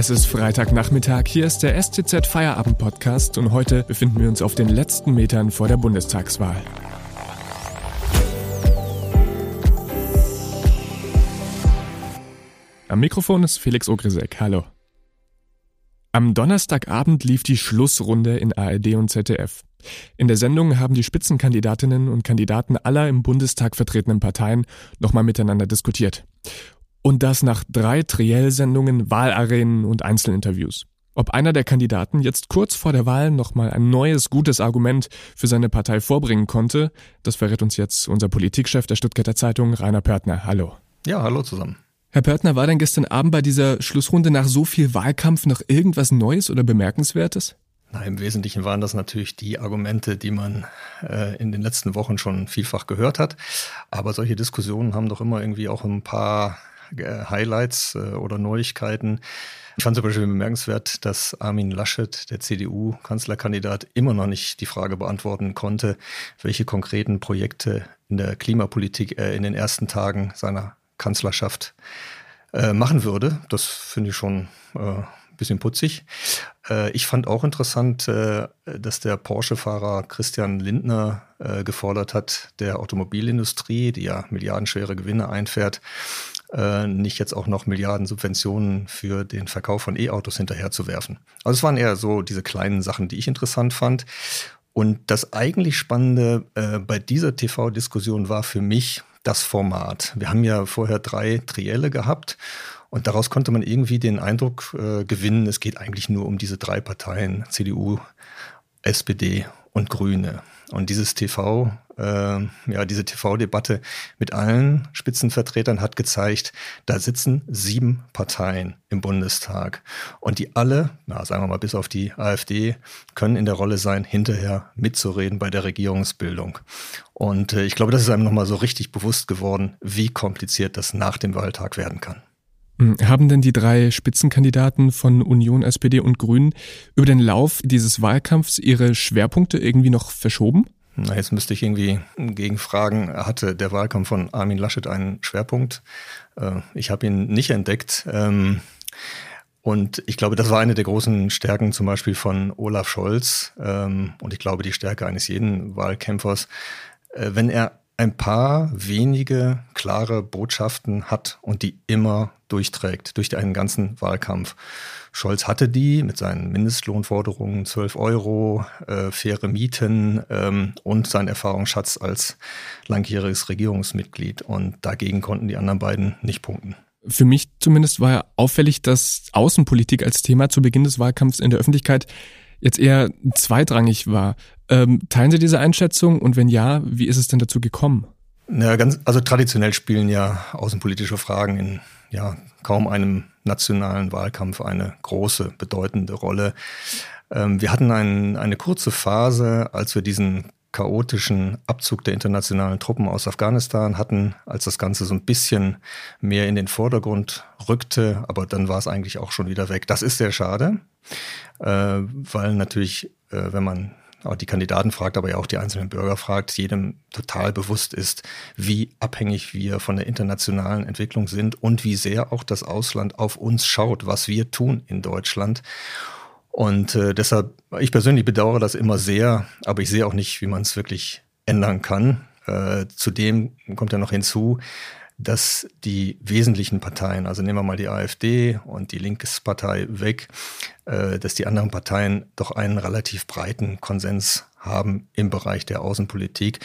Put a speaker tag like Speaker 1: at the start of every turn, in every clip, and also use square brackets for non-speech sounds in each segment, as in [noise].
Speaker 1: Es ist Freitagnachmittag, hier ist der STZ Feierabend Podcast und heute befinden wir uns auf den letzten Metern vor der Bundestagswahl. Am Mikrofon ist Felix Ogrisek. Hallo. Am Donnerstagabend lief die Schlussrunde in ARD und ZDF. In der Sendung haben die Spitzenkandidatinnen und Kandidaten aller im Bundestag vertretenen Parteien nochmal miteinander diskutiert. Und das nach drei Triell-Sendungen, Wahlarenen und Einzelinterviews. Ob einer der Kandidaten jetzt kurz vor der Wahl nochmal ein neues, gutes Argument für seine Partei vorbringen konnte, das verrät uns jetzt unser Politikchef der Stuttgarter Zeitung, Rainer Pörtner. Hallo.
Speaker 2: Ja, hallo zusammen.
Speaker 1: Herr Pörtner, war denn gestern Abend bei dieser Schlussrunde nach so viel Wahlkampf noch irgendwas Neues oder Bemerkenswertes?
Speaker 2: Na, Im Wesentlichen waren das natürlich die Argumente, die man äh, in den letzten Wochen schon vielfach gehört hat. Aber solche Diskussionen haben doch immer irgendwie auch ein paar Highlights äh, oder Neuigkeiten. Ich fand zum Beispiel bemerkenswert, dass Armin Laschet, der CDU-Kanzlerkandidat, immer noch nicht die Frage beantworten konnte, welche konkreten Projekte in der Klimapolitik er in den ersten Tagen seiner Kanzlerschaft äh, machen würde. Das finde ich schon äh, bisschen putzig. Ich fand auch interessant, dass der Porsche-Fahrer Christian Lindner gefordert hat, der Automobilindustrie, die ja milliardenschwere Gewinne einfährt, äh, nicht jetzt auch noch Milliarden Subventionen für den Verkauf von E-Autos hinterherzuwerfen. Also es waren eher so diese kleinen Sachen, die ich interessant fand. Und das eigentlich Spannende äh, bei dieser TV-Diskussion war für mich das Format. Wir haben ja vorher drei Trielle gehabt und daraus konnte man irgendwie den Eindruck äh, gewinnen, es geht eigentlich nur um diese drei Parteien, CDU, SPD und Grüne. Und dieses TV, äh, ja, diese TV-Debatte mit allen Spitzenvertretern hat gezeigt, da sitzen sieben Parteien im Bundestag. Und die alle, na, sagen wir mal bis auf die AfD, können in der Rolle sein, hinterher mitzureden bei der Regierungsbildung. Und äh, ich glaube, das ist einem nochmal so richtig bewusst geworden, wie kompliziert das nach dem Wahltag werden kann.
Speaker 1: Hm, haben denn die drei Spitzenkandidaten von Union, SPD und Grünen über den Lauf dieses Wahlkampfs ihre Schwerpunkte irgendwie noch verschoben?
Speaker 2: Na, jetzt müsste ich irgendwie gegenfragen, hatte der Wahlkampf von Armin Laschet einen Schwerpunkt? Äh, ich habe ihn nicht entdeckt. Ähm, und ich glaube, das war eine der großen Stärken zum Beispiel von Olaf Scholz. Ähm, und ich glaube, die Stärke eines jeden Wahlkämpfers. Äh, wenn er ein paar wenige klare Botschaften hat und die immer durchträgt durch einen ganzen Wahlkampf. Scholz hatte die mit seinen Mindestlohnforderungen, 12 Euro, äh, faire Mieten ähm, und sein Erfahrungsschatz als langjähriges Regierungsmitglied. Und dagegen konnten die anderen beiden nicht punkten.
Speaker 1: Für mich zumindest war ja auffällig, dass Außenpolitik als Thema zu Beginn des Wahlkampfs in der Öffentlichkeit jetzt eher zweitrangig war. Ähm, teilen Sie diese Einschätzung und wenn ja, wie ist es denn dazu gekommen?
Speaker 2: Ja, ganz, also traditionell spielen ja außenpolitische Fragen in ja, kaum einem nationalen Wahlkampf eine große, bedeutende Rolle. Ähm, wir hatten ein, eine kurze Phase, als wir diesen chaotischen Abzug der internationalen Truppen aus Afghanistan hatten, als das Ganze so ein bisschen mehr in den Vordergrund rückte, aber dann war es eigentlich auch schon wieder weg. Das ist sehr schade, weil natürlich, äh, wenn man auch die Kandidaten fragt, aber ja auch die einzelnen Bürger fragt, jedem total bewusst ist, wie abhängig wir von der internationalen Entwicklung sind und wie sehr auch das Ausland auf uns schaut, was wir tun in Deutschland. Und äh, deshalb, ich persönlich bedauere das immer sehr, aber ich sehe auch nicht, wie man es wirklich ändern kann. Äh, zudem kommt ja noch hinzu, dass die wesentlichen Parteien, also nehmen wir mal die AfD und die Linkespartei weg, äh, dass die anderen Parteien doch einen relativ breiten Konsens haben im Bereich der Außenpolitik.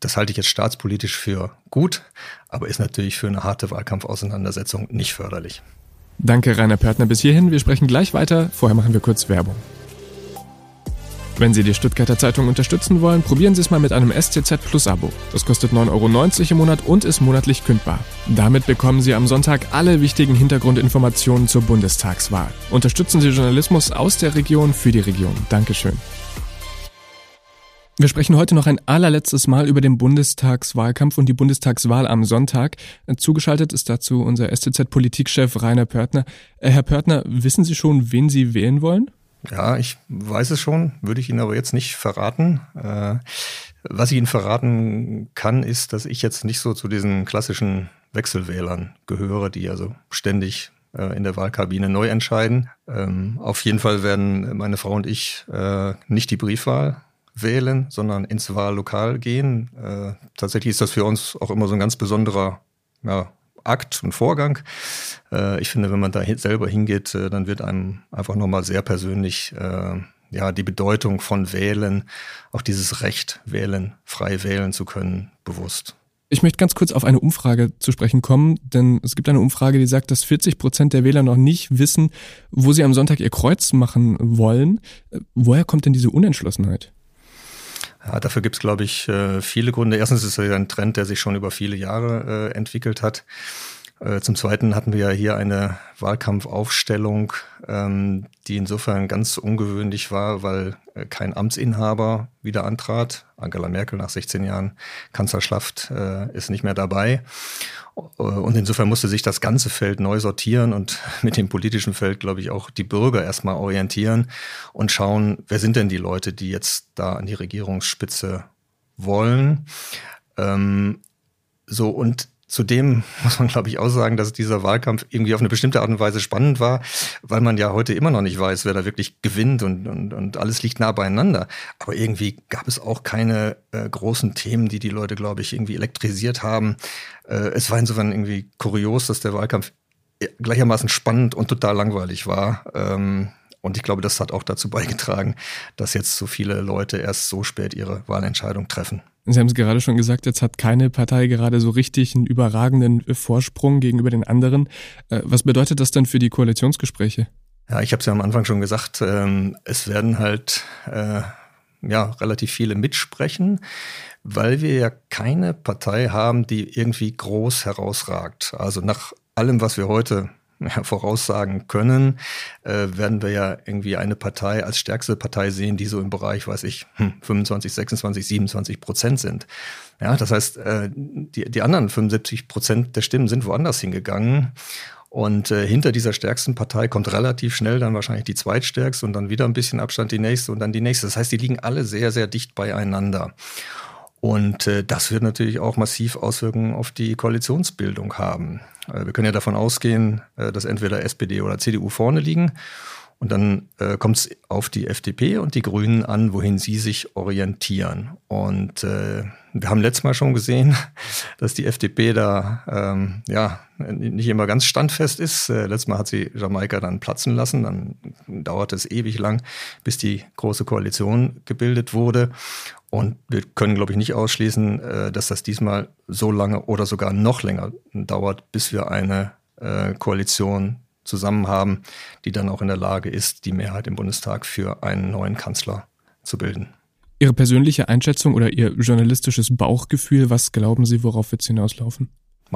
Speaker 2: Das halte ich jetzt staatspolitisch für gut, aber ist natürlich für eine harte Wahlkampfauseinandersetzung nicht förderlich.
Speaker 1: Danke, Rainer Pörtner. Bis hierhin. Wir sprechen gleich weiter. Vorher machen wir kurz Werbung. Wenn Sie die Stuttgarter Zeitung unterstützen wollen, probieren Sie es mal mit einem STZ Plus Abo. Das kostet 9,90 Euro im Monat und ist monatlich kündbar. Damit bekommen Sie am Sonntag alle wichtigen Hintergrundinformationen zur Bundestagswahl. Unterstützen Sie Journalismus aus der Region für die Region. Dankeschön. Wir sprechen heute noch ein allerletztes Mal über den Bundestagswahlkampf und die Bundestagswahl am Sonntag. Zugeschaltet ist dazu unser STZ-Politikchef Rainer Pörtner. Äh, Herr Pörtner, wissen Sie schon, wen Sie wählen wollen?
Speaker 2: Ja, ich weiß es schon, würde ich Ihnen aber jetzt nicht verraten. Äh, was ich Ihnen verraten kann, ist, dass ich jetzt nicht so zu diesen klassischen Wechselwählern gehöre, die also ständig äh, in der Wahlkabine neu entscheiden. Ähm, auf jeden Fall werden meine Frau und ich äh, nicht die Briefwahl wählen, sondern ins Wahllokal gehen. Äh, tatsächlich ist das für uns auch immer so ein ganz besonderer ja, Akt und Vorgang. Äh, ich finde, wenn man da selber hingeht, äh, dann wird einem einfach nochmal sehr persönlich äh, ja, die Bedeutung von Wählen, auch dieses Recht wählen, frei wählen zu können, bewusst.
Speaker 1: Ich möchte ganz kurz auf eine Umfrage zu sprechen kommen, denn es gibt eine Umfrage, die sagt, dass 40 Prozent der Wähler noch nicht wissen, wo sie am Sonntag ihr Kreuz machen wollen. Woher kommt denn diese Unentschlossenheit?
Speaker 2: Ja, dafür gibt es, glaube ich, äh, viele Gründe. Erstens ist es ein Trend, der sich schon über viele Jahre äh, entwickelt hat. Äh, zum Zweiten hatten wir ja hier eine Wahlkampfaufstellung, ähm, die insofern ganz ungewöhnlich war, weil äh, kein Amtsinhaber wieder antrat. Angela Merkel nach 16 Jahren Kanzlerschaft äh, ist nicht mehr dabei. Und insofern musste sich das ganze Feld neu sortieren und [laughs] mit dem politischen Feld, glaube ich, auch die Bürger erstmal orientieren und schauen, wer sind denn die Leute, die jetzt da an die Regierungsspitze wollen. Ähm, so, und Zudem muss man, glaube ich, auch sagen, dass dieser Wahlkampf irgendwie auf eine bestimmte Art und Weise spannend war, weil man ja heute immer noch nicht weiß, wer da wirklich gewinnt und, und, und alles liegt nah beieinander. Aber irgendwie gab es auch keine äh, großen Themen, die die Leute, glaube ich, irgendwie elektrisiert haben. Äh, es war insofern irgendwie kurios, dass der Wahlkampf gleichermaßen spannend und total langweilig war. Ähm, und ich glaube, das hat auch dazu beigetragen, dass jetzt so viele Leute erst so spät ihre Wahlentscheidung treffen.
Speaker 1: Sie haben es gerade schon gesagt, jetzt hat keine Partei gerade so richtig einen überragenden Vorsprung gegenüber den anderen. Äh, was bedeutet das denn für die Koalitionsgespräche?
Speaker 2: Ja, ich habe es ja am Anfang schon gesagt, ähm, es werden halt äh, ja relativ viele mitsprechen, weil wir ja keine Partei haben, die irgendwie groß herausragt. Also nach allem, was wir heute ja, [laughs] voraussagen können, äh, werden wir ja irgendwie eine Partei als stärkste Partei sehen, die so im Bereich, weiß ich, 25, 26, 27 Prozent sind. Ja, das heißt, äh, die, die anderen 75 Prozent der Stimmen sind woanders hingegangen. Und äh, hinter dieser stärksten Partei kommt relativ schnell dann wahrscheinlich die zweitstärkste und dann wieder ein bisschen Abstand die nächste und dann die nächste. Das heißt, die liegen alle sehr, sehr dicht beieinander. Und äh, das wird natürlich auch massiv Auswirkungen auf die Koalitionsbildung haben. Äh, wir können ja davon ausgehen, äh, dass entweder SPD oder CDU vorne liegen. Und dann äh, kommt es auf die FDP und die Grünen an, wohin sie sich orientieren. Und äh, wir haben letztes Mal schon gesehen, [laughs] dass die FDP da ähm, ja nicht immer ganz standfest ist. Äh, letztes Mal hat sie Jamaika dann platzen lassen. Dann dauerte es ewig lang, bis die große Koalition gebildet wurde. Und wir können, glaube ich, nicht ausschließen, äh, dass das diesmal so lange oder sogar noch länger dauert, bis wir eine äh, Koalition zusammen haben, die dann auch in der Lage ist, die Mehrheit im Bundestag für einen neuen Kanzler zu bilden.
Speaker 1: Ihre persönliche Einschätzung oder Ihr journalistisches Bauchgefühl, was glauben Sie, worauf wird es hinauslaufen?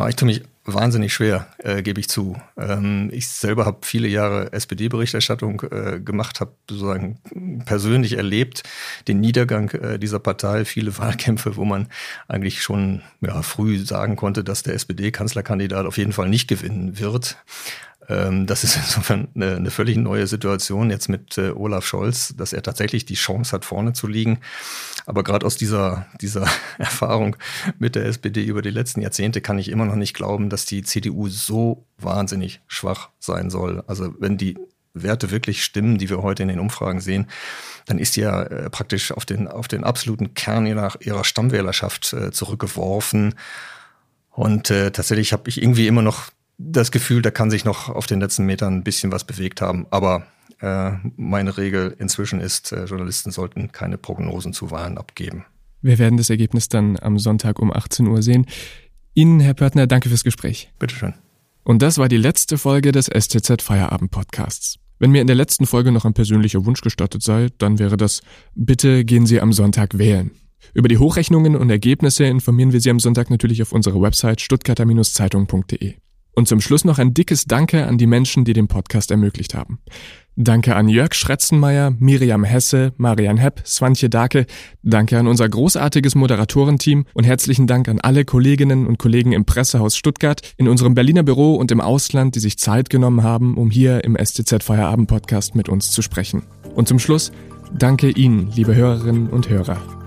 Speaker 2: Ich tue mich wahnsinnig schwer, äh, gebe ich zu. Ähm, ich selber habe viele Jahre SPD-Berichterstattung äh, gemacht, habe sozusagen persönlich erlebt den Niedergang äh, dieser Partei, viele [laughs] Wahlkämpfe, wo man eigentlich schon ja, früh sagen konnte, dass der SPD-Kanzlerkandidat auf jeden Fall nicht gewinnen wird. Ähm, das ist [laughs] insofern eine, eine, völlig neue Situation jetzt mit äh, Olaf Scholz, dass er tatsächlich die Chance hat, vorne zu liegen. Aber gerade aus dieser, dieser [laughs] Erfahrung mit der SPD über die letzten Jahrzehnte kann ich immer noch nicht glauben, dass die CDU so wahnsinnig schwach sein soll. Also wenn die Werte wirklich stimmen, die wir heute in den Umfragen sehen, dann ist die ja äh, praktisch auf den, auf den absoluten Kern ihrer, ihrer Stammwählerschaft äh, zurückgeworfen. Und äh, tatsächlich habe ich irgendwie immer noch das Gefühl, da kann sich noch auf den letzten Metern ein bisschen was bewegt haben. Aber äh, meine Regel inzwischen ist, äh, Journalisten sollten keine Prognosen zu Wahlen abgeben.
Speaker 1: Wir werden das Ergebnis dann am Sonntag um 18 Uhr sehen. Ihnen, Herr Pörtner, danke fürs Gespräch.
Speaker 2: Bitteschön.
Speaker 1: Und das war die letzte Folge des STZ Feierabend Podcasts. Wenn mir in der letzten Folge noch ein persönlicher Wunsch gestattet sei, dann wäre das, bitte gehen Sie am Sonntag wählen. Über die Hochrechnungen und Ergebnisse informieren wir Sie am Sonntag natürlich auf unserer Website stuttgarter-zeitung.de. Und zum Schluss noch ein dickes Danke an die Menschen, die den Podcast ermöglicht haben. Danke an Jörg Schretzenmeier, Miriam Hesse, Marian Hepp, Swantje Dake. Danke an unser großartiges Moderatorenteam und herzlichen Dank an alle Kolleginnen und Kollegen im Pressehaus Stuttgart, in unserem Berliner Büro und im Ausland, die sich Zeit genommen haben, um hier im STZ Feierabend Podcast mit uns zu sprechen. Und zum Schluss danke Ihnen, liebe Hörerinnen und Hörer.